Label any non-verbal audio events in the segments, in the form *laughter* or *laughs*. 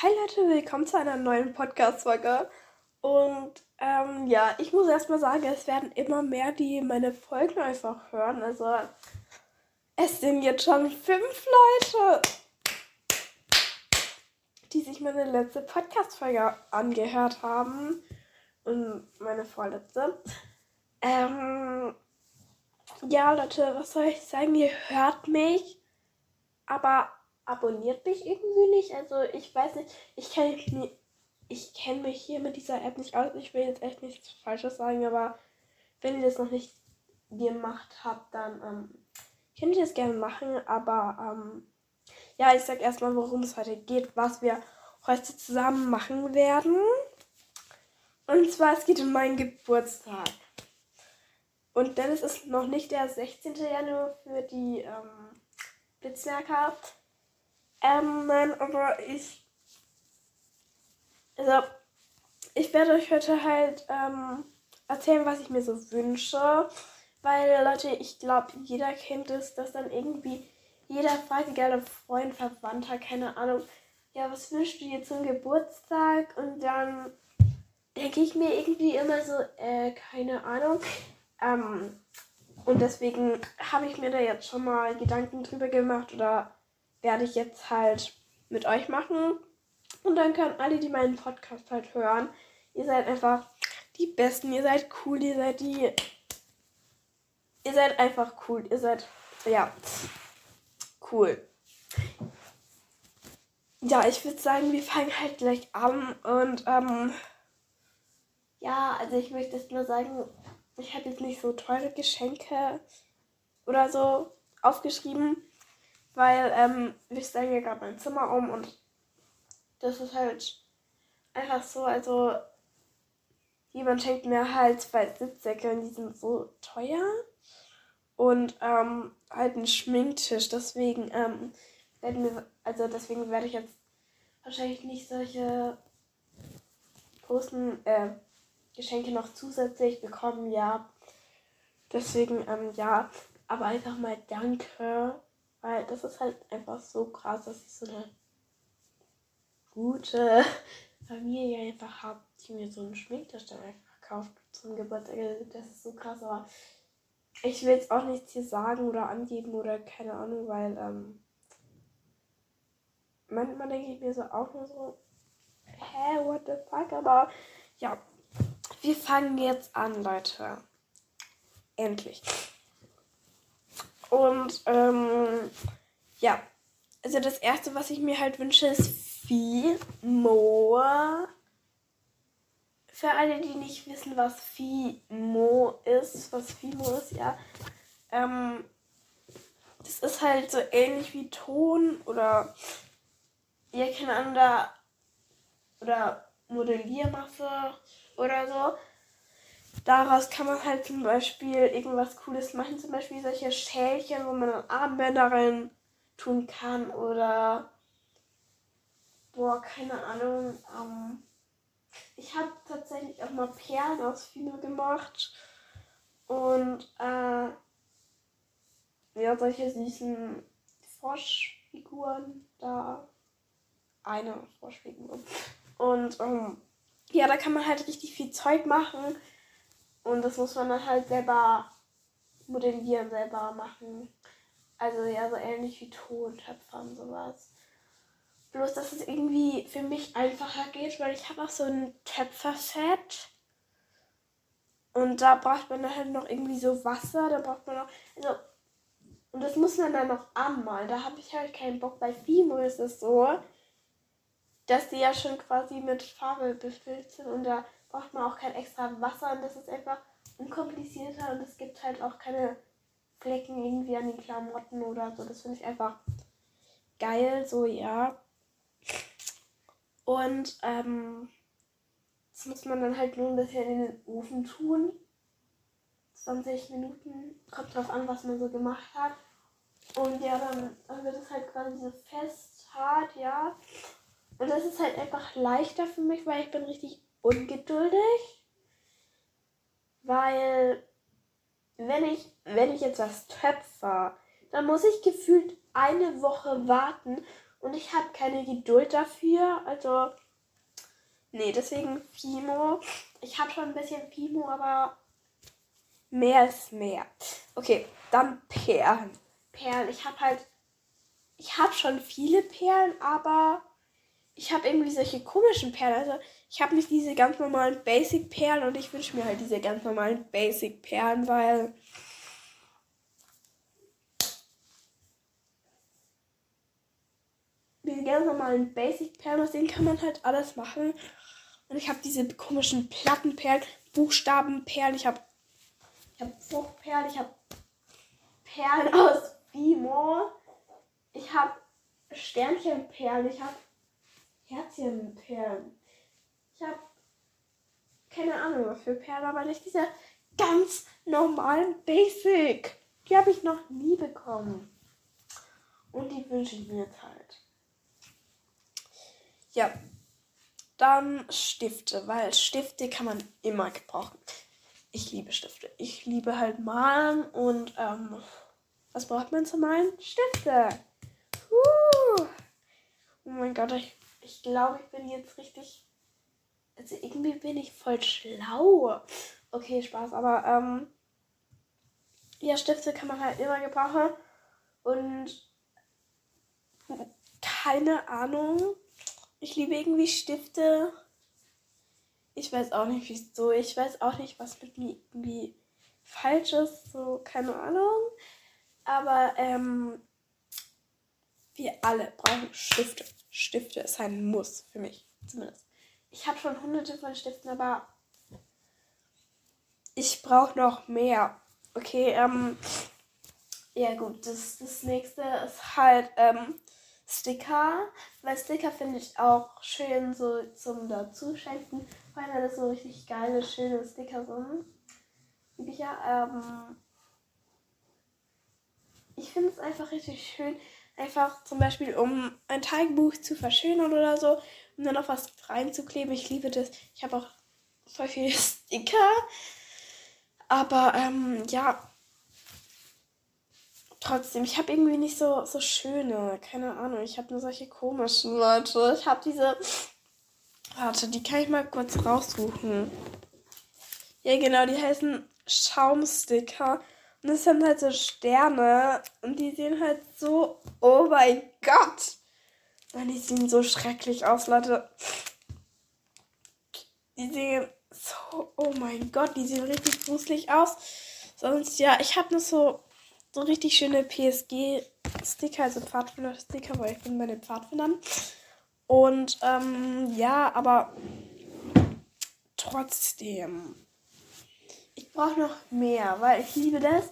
Hi Leute, willkommen zu einer neuen Podcast-Folge. Und ähm, ja, ich muss erstmal sagen, es werden immer mehr, die meine Folgen einfach hören. Also es sind jetzt schon fünf Leute, die sich meine letzte Podcast-Folge angehört haben. Und meine vorletzte. Ähm, ja, Leute, was soll ich sagen? Ihr hört mich, aber abonniert mich irgendwie nicht. Also ich weiß nicht, ich kenne ich kenne mich hier mit dieser App nicht aus. Ich will jetzt echt nichts Falsches sagen, aber wenn ihr das noch nicht gemacht habt, dann ähm, könnt ihr das gerne machen. Aber ähm, ja, ich sag erstmal, worum es heute geht, was wir heute zusammen machen werden. Und zwar, es geht um meinen Geburtstag. Und denn es ist noch nicht der 16. Januar für die ähm, Blitzmerker. Ähm, nein, aber ich. Also, ich werde euch heute halt ähm, erzählen, was ich mir so wünsche. Weil, Leute, ich glaube, jeder kennt es, dass dann irgendwie jeder fragt, egal ob Freund, Verwandter, keine Ahnung, ja, was wünschst du dir zum Geburtstag? Und dann denke ich mir irgendwie immer so, äh, keine Ahnung. Ähm, und deswegen habe ich mir da jetzt schon mal Gedanken drüber gemacht oder werde ich jetzt halt mit euch machen. Und dann können alle, die meinen Podcast halt hören, ihr seid einfach die Besten, ihr seid cool, ihr seid die. Ihr seid einfach cool, ihr seid, ja, cool. Ja, ich würde sagen, wir fangen halt gleich an und, ähm, ja, also ich möchte jetzt nur sagen, ich habe jetzt nicht so teure Geschenke oder so aufgeschrieben, weil ähm, wir stellen hier gerade mein Zimmer um und das ist halt einfach so, also jemand schenkt mir halt zwei Sitzsäcke und die sind so teuer und ähm, halt einen Schminktisch. Deswegen ähm, werden wir, also deswegen werde ich jetzt wahrscheinlich nicht solche großen äh, Geschenke noch zusätzlich bekommen, ja. Deswegen, ähm, ja. Aber einfach mal danke. Weil das ist halt einfach so krass, dass ich so eine gute Familie einfach habe, die mir so einen Schminktisch dann einfach kauft zum Geburtstag. Das ist so krass, aber ich will jetzt auch nichts hier sagen oder angeben oder keine Ahnung, weil ähm, manchmal denke ich mir so auch nur so, hä, what the fuck, aber ja, wir fangen jetzt an, Leute. Endlich. Und ähm, ja, also das erste, was ich mir halt wünsche, ist Fimo. Für alle, die nicht wissen, was Fimo ist, was Fimo ist, ja. Ähm, das ist halt so ähnlich wie Ton oder ihr kennt andere oder Modelliermasse oder so. Daraus kann man halt zum Beispiel irgendwas Cooles machen, zum Beispiel solche Schälchen, wo man Armbänder rein tun kann oder boah, keine Ahnung. Ähm, ich habe tatsächlich auch mal Perlen aus Fino gemacht und äh, ja, solche süßen Froschfiguren da. Eine Froschfigur. Und ähm, ja, da kann man halt richtig viel Zeug machen. Und das muss man dann halt selber modellieren, selber machen. Also ja, so ähnlich wie Tontöpfer und sowas. Bloß, dass es irgendwie für mich einfacher geht, weil ich habe auch so ein Töpferset. Und da braucht man dann halt noch irgendwie so Wasser. Da braucht man noch. Also, und das muss man dann noch anmalen. Da habe ich halt keinen Bock. Bei Fimo ist es so, dass die ja schon quasi mit Farbe befüllt sind und da braucht man auch kein extra Wasser und das ist einfach unkomplizierter und es gibt halt auch keine Flecken irgendwie an den Klamotten oder so. Das finde ich einfach geil, so ja. Und ähm, das muss man dann halt nur ein bisschen in den Ofen tun. 20 Minuten, kommt drauf an, was man so gemacht hat. Und ja, dann wird es halt quasi so fest, hart, ja. Und das ist halt einfach leichter für mich, weil ich bin richtig ungeduldig. Weil wenn ich, wenn ich jetzt was töpfer, dann muss ich gefühlt eine Woche warten Und ich habe keine Geduld dafür. Also, nee, deswegen Fimo. Ich habe schon ein bisschen Fimo, aber mehr ist mehr. Okay, dann Perlen. Perlen. Ich habe halt, ich habe schon viele Perlen, aber ich habe irgendwie solche komischen Perlen. Also ich habe nicht diese ganz normalen Basic-Perlen und ich wünsche mir halt diese ganz normalen Basic-Perlen, weil diese ganz normalen Basic-Perlen, aus denen kann man halt alles machen. Und ich habe diese komischen Plattenperlen, Buchstabenperlen, ich habe ich hab Fruchtperlen, ich habe Perlen *laughs* aus Bimo, ich habe Sternchenperlen, ich habe Herzchenperlen. Ich habe keine Ahnung was für Perlen, aber nicht diese ganz normalen Basic. Die habe ich noch nie bekommen. Und die wünsche ich mir jetzt halt. Ja. Dann Stifte, weil Stifte kann man immer gebrauchen. Ich liebe Stifte. Ich liebe halt malen und ähm, was braucht man zum Malen? Stifte. Uh. Oh mein Gott, ich ich glaube, ich bin jetzt richtig. Also irgendwie bin ich voll schlau. Okay, Spaß, aber ähm, ja, Stifte kann man halt immer gebrauchen. Und keine Ahnung. Ich liebe irgendwie Stifte. Ich weiß auch nicht, wieso. Ich weiß auch nicht, was mit mir irgendwie falsch ist. So, keine Ahnung. Aber ähm, wir alle brauchen Stifte. Stifte ist ein Muss für mich, zumindest. Ich habe schon hunderte von Stiften, aber ich brauche noch mehr. Okay, ähm, ja gut, das, das nächste ist halt ähm, Sticker. Weil Sticker finde ich auch schön so zum dazuschenken. Wenn das so richtig geile, schöne Sticker sind. Ja. Ähm, ich finde es einfach richtig schön, Einfach zum Beispiel, um ein Teigbuch zu verschönern oder so, um dann noch was reinzukleben. Ich liebe das. Ich habe auch voll viele *laughs* Sticker. Aber ähm, ja. Trotzdem, ich habe irgendwie nicht so, so schöne. Keine Ahnung. Ich habe nur solche komischen Leute. Ich habe diese. Warte, die kann ich mal kurz raussuchen. Ja, genau, die heißen Schaumsticker. Und das sind halt so Sterne. Und die sehen halt so. Oh mein Gott! Und die sehen so schrecklich aus, Leute. Die sehen so. Oh mein Gott, die sehen richtig gruselig aus. Sonst, ja, ich habe noch so, so richtig schöne PSG-Sticker, also Pfadfinder-Sticker, weil ich bin bei den Pfadfindern. Und ähm, ja, aber trotzdem ich brauche noch mehr, weil ich liebe das,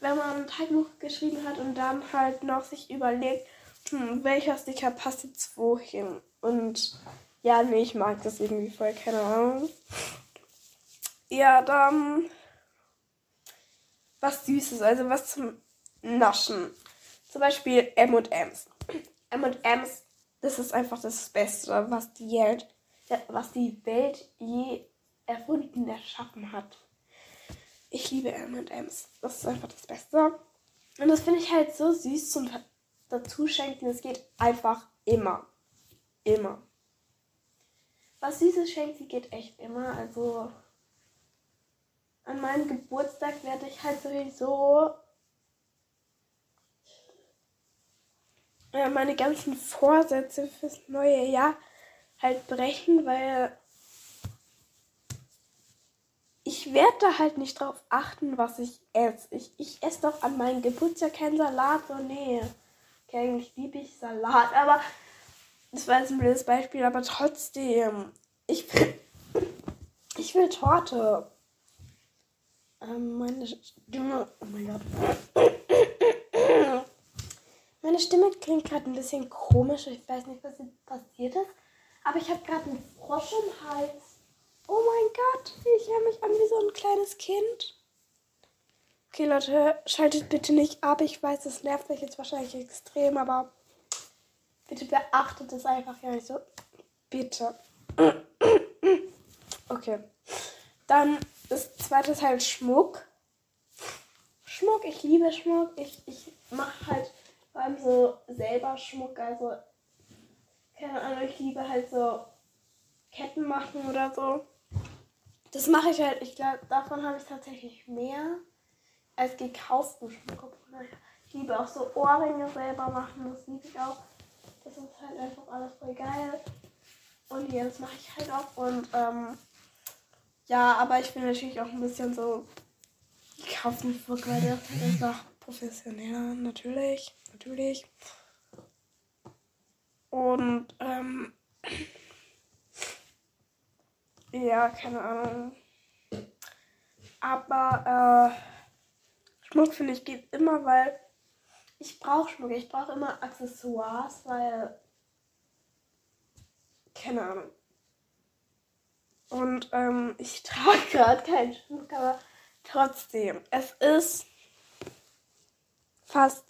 wenn man ein Tagebuch geschrieben hat und dann halt noch sich überlegt, hm, welcher Sticker passt jetzt wohin. Und ja, nee, ich mag das irgendwie voll, keine Ahnung. Ja, dann was Süßes, also was zum Naschen. Zum Beispiel M&M's. *clears throat* M&M's, das ist einfach das Beste, was die Welt, was die Welt je erfunden, erschaffen hat. Ich liebe M&M's. Das ist einfach das Beste. Und das finde ich halt so süß zum Dazuschenken. Es geht einfach immer. Immer. Was Süßes schenkt, geht echt immer. Also an meinem Geburtstag werde ich halt sowieso äh, meine ganzen Vorsätze fürs neue Jahr halt brechen, weil ich werde da halt nicht drauf achten, was ich esse. Ich, ich esse doch an meinem Geburtstag keinen Salat. So, nee. Okay, eigentlich liebe ich Salat, aber das war jetzt ein blödes Beispiel, aber trotzdem. Ich will, *laughs* ich will Torte. Ähm, meine Stimme. Oh mein Gott. *clears throat* Meine Stimme klingt gerade ein bisschen komisch. Ich weiß nicht, was passiert ist. Aber ich habe gerade einen Frosch im Hals. Ich höre mich an wie so ein kleines Kind. Okay, Leute, schaltet bitte nicht ab. Ich weiß, das nervt mich jetzt wahrscheinlich extrem, aber bitte beachtet es einfach ja nicht so. Bitte. Okay. Dann das zweite Teil Schmuck. Schmuck, ich liebe Schmuck. Ich, ich mache halt vor allem so selber Schmuck, also keine Ahnung, ich liebe halt so Ketten machen oder so. Das mache ich halt, ich glaube, davon habe ich tatsächlich mehr als gekauften Schmuck. Ich liebe auch so Ohrringe selber machen, das liebe ich auch. Das ist halt einfach alles voll geil. Und ja, das mache ich halt auch. Und ähm, ja, aber ich bin natürlich auch ein bisschen so gekauften Schmuck, weil der ist einfach professioneller, natürlich. Natürlich. Und ähm, ja, keine Ahnung. Aber äh, Schmuck finde ich geht immer, weil ich brauche Schmuck. Ich brauche immer Accessoires, weil keine Ahnung. Und ähm, ich *laughs* trage gerade keinen Schmuck, aber trotzdem, es ist fast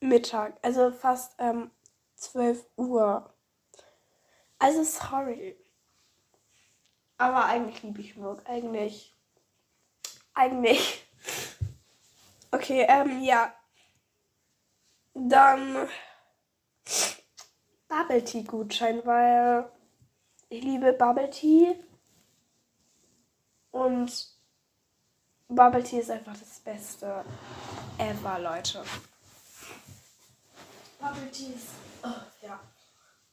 Mittag, also fast ähm, 12 Uhr. Also sorry. Aber eigentlich liebe ich Schmuck. Eigentlich. Eigentlich. Okay, ähm, ja. Dann Bubble Tea Gutschein, weil ich liebe Bubble Tea. Und Bubble Tea ist einfach das Beste ever, Leute. Bubble Tea ist. Oh, ja.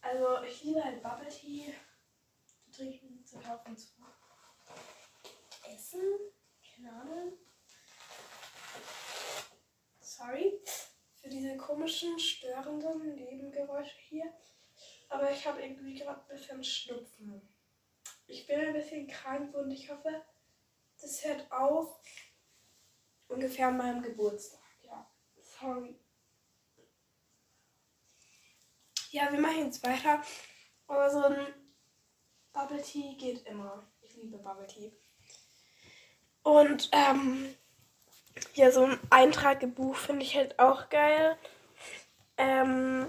Also, ich liebe halt Bubble Tea trinken, zu kaufen, zu essen. Keine Ahnung. Sorry für diese komischen, störenden Nebengeräusche hier. Aber ich habe irgendwie gerade ein bisschen Schnupfen. Ich bin ein bisschen krank und ich hoffe, das hört auf ungefähr an meinem Geburtstag. Ja, sorry. Ja, wir machen jetzt weiter. Aber so ein Bubble Tea geht immer. Ich liebe Bubble Tea. Und ähm, ja, so ein Eintragebuch finde ich halt auch geil. Ähm,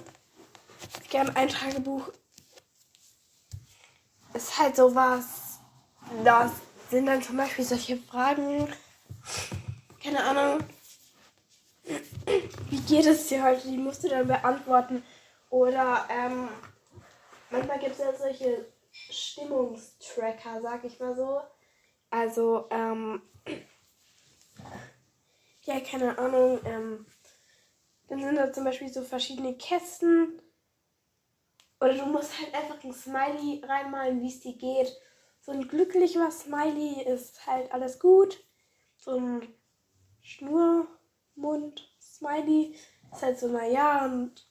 gern Eintragebuch ist halt sowas. Das sind dann zum Beispiel solche Fragen. Keine Ahnung. Wie geht es dir heute? Die musst du dann beantworten. Oder ähm, manchmal gibt es ja solche Stimmungstracker, sag ich mal so. Also, ähm, *clears throat* ja, keine Ahnung, ähm, dann sind da zum Beispiel so verschiedene Kästen. Oder du musst halt einfach ein Smiley reinmalen, wie es dir geht. So ein glücklicher Smiley ist halt alles gut. So ein Schnurmund-Smiley ist halt so, naja, und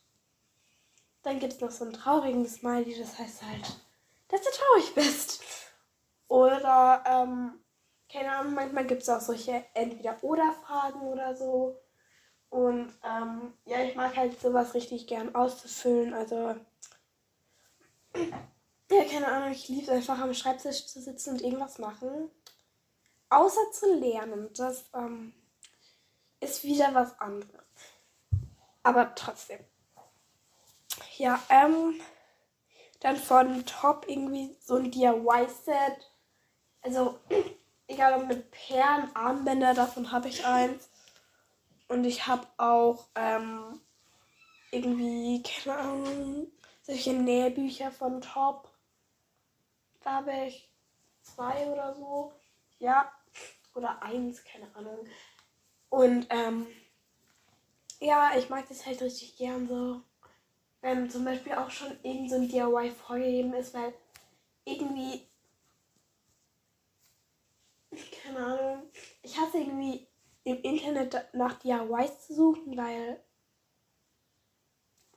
dann gibt es noch so einen traurigen Smiley, das heißt halt, dass du traurig bist. Oder, ähm, keine Ahnung, manchmal gibt es auch solche Entweder-Oder-Fragen oder so. Und ähm, ja, ich mag halt sowas richtig gern auszufüllen. Also, ja, keine Ahnung, ich liebe es einfach am Schreibtisch zu sitzen und irgendwas machen. Außer zu lernen. Das ähm, ist wieder was anderes. Aber trotzdem. Ja, ähm, dann von Top irgendwie so ein DIY-Set. Also, *clears throat* egal ob mit Perlen, Armbänder, davon habe ich eins. Und ich habe auch ähm, irgendwie, keine Ahnung, solche Nähbücher von Top. Da habe ich zwei oder so. Ja, oder eins, keine Ahnung. Und ähm, ja, ich mag das halt richtig gern so. Wenn zum Beispiel auch schon irgend so ein DIY vorgegeben ist, weil irgendwie *laughs* keine Ahnung. Ich hasse irgendwie im Internet nach DIYs zu suchen, weil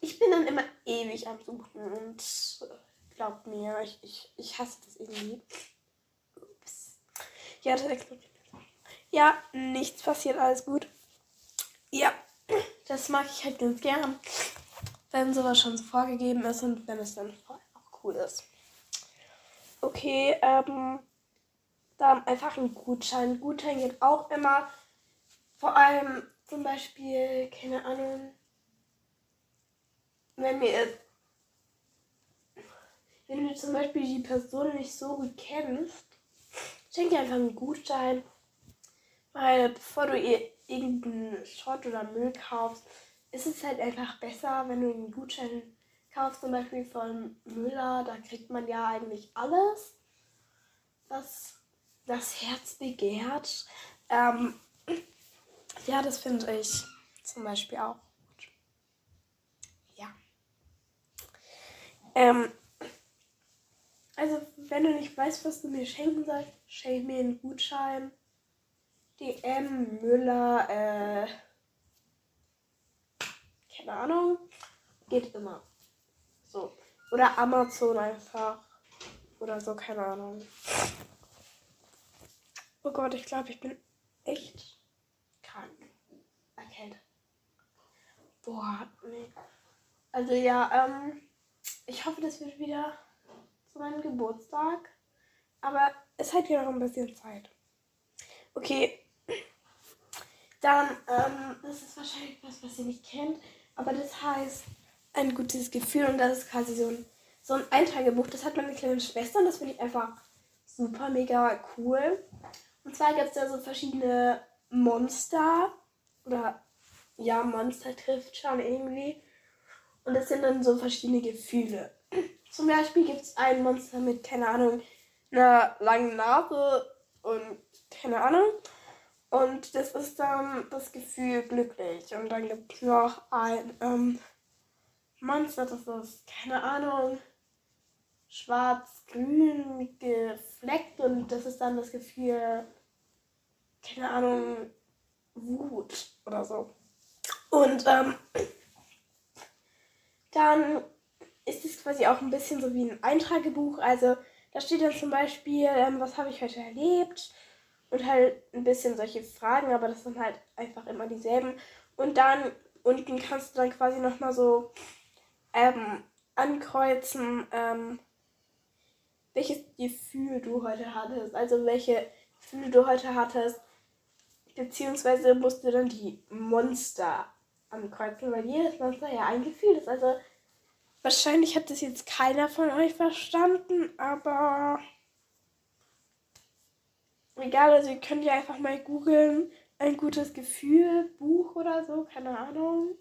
ich bin dann immer ewig am Suchen und glaubt mir, ich, ich, ich hasse das irgendwie. Ups. Ja, das explodiert. Ja, nichts passiert, alles gut. Ja, *clears throat* das mag ich halt ganz gern, wenn sowas schon so vorgegeben ist und wenn es dann auch cool ist. Okay, ähm, dann einfach ein Gutschein. Gutschein geht auch immer. Vor allem zum Beispiel, keine Ahnung, wenn mir wenn du zum Beispiel die Person nicht so gut kennst, schenk dir einfach einen Gutschein. Weil bevor du ihr irgendeinen Schrott oder Müll kaufst, ist es halt einfach besser, wenn du einen Gutschein kaufst, zum Beispiel von Müller. Da kriegt man ja eigentlich alles, was das Herz begehrt. Ähm, ja, das finde ich zum Beispiel auch gut. Ja. Ähm, also, wenn du nicht weißt, was du mir schenken sollst, schenk mir einen Gutschein. DM, Müller, äh, keine Ahnung. Geht immer. So. Oder Amazon einfach. Oder so, keine Ahnung. Oh Gott, ich glaube, ich bin echt krank. Erkältet. Boah, nee. Also ja, ähm, ich hoffe, das wird wieder zu meinem Geburtstag. Aber es hat ja noch ein bisschen Zeit. Okay. Dann, ähm, das ist wahrscheinlich was, was ihr nicht kennt. Aber das heißt ein gutes Gefühl und das ist quasi so ein, so ein Eintragebuch. Das hat meine kleine Schwester und das finde ich einfach super mega cool. Und zwar gibt es da so verschiedene Monster oder ja, Monster trifft schon irgendwie. Und das sind dann so verschiedene Gefühle. *clears throat* Zum Beispiel gibt es ein Monster mit, keine Ahnung, einer langen Nase und keine Ahnung. Und das ist dann das Gefühl glücklich. Und dann gibt es noch ein ähm, Monster, das ist, keine Ahnung, schwarz-grün gefleckt. Und das ist dann das Gefühl, keine Ahnung, Wut oder so. Und ähm, dann ist es quasi auch ein bisschen so wie ein Eintragebuch. Also da steht dann zum Beispiel, ähm, was habe ich heute erlebt? Und halt ein bisschen solche Fragen, aber das sind halt einfach immer dieselben. Und dann unten kannst du dann quasi nochmal so ähm, ankreuzen, ähm, welches Gefühl du heute hattest, also welche Gefühle du heute hattest, beziehungsweise musst du dann die Monster ankreuzen, weil jedes Monster ja ein Gefühl ist. Also wahrscheinlich hat das jetzt keiner von euch verstanden, aber egal, also ihr könnt ja einfach mal googeln, ein gutes Gefühl, Buch oder so, keine Ahnung.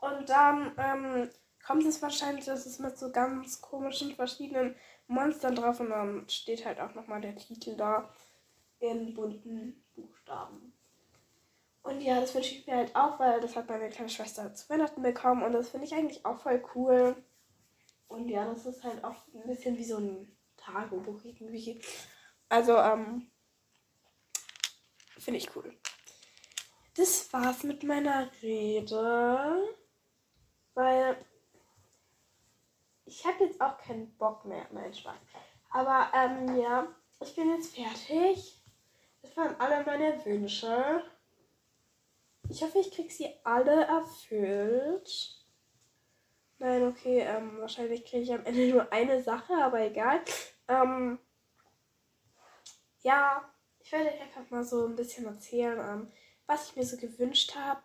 Und dann ähm, kommt es wahrscheinlich, dass es mit so ganz komischen verschiedenen Monstern drauf und dann steht halt auch nochmal der Titel da in bunten Buchstaben. Und ja, das wünsche ich mir halt auch, weil das hat meine kleine Schwester zu Weihnachten bekommen und das finde ich eigentlich auch voll cool. Und ja, das ist halt auch ein bisschen wie so ein Tagebuch irgendwie. Also, ähm, finde ich cool. Das war's mit meiner Rede. Weil ich habe jetzt auch keinen Bock mehr. Nein, Spaß. Aber, ähm, ja, ich bin jetzt fertig. Das waren alle meine Wünsche. Ich hoffe, ich krieg sie alle erfüllt. Nein, okay, ähm, wahrscheinlich kriege ich am Ende nur eine Sache, aber egal. Ähm, ja, ich werde euch einfach mal so ein bisschen erzählen, ähm, was ich mir so gewünscht habe.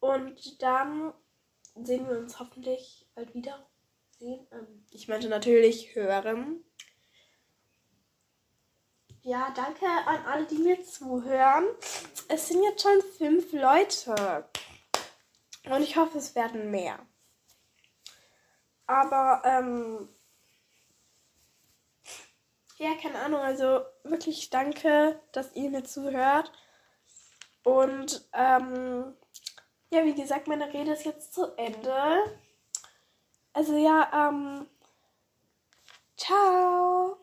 Und dann sehen wir uns hoffentlich bald wieder. Sehen. Ähm, ich meinte natürlich hören. Ja, danke an alle, die mir zuhören. Es sind jetzt schon fünf Leute. Und ich hoffe, es werden mehr. Aber ähm, ja, keine Ahnung. Also wirklich danke, dass ihr mir zuhört. Und ähm, ja, wie gesagt, meine Rede ist jetzt zu Ende. Also ja, ähm, ciao.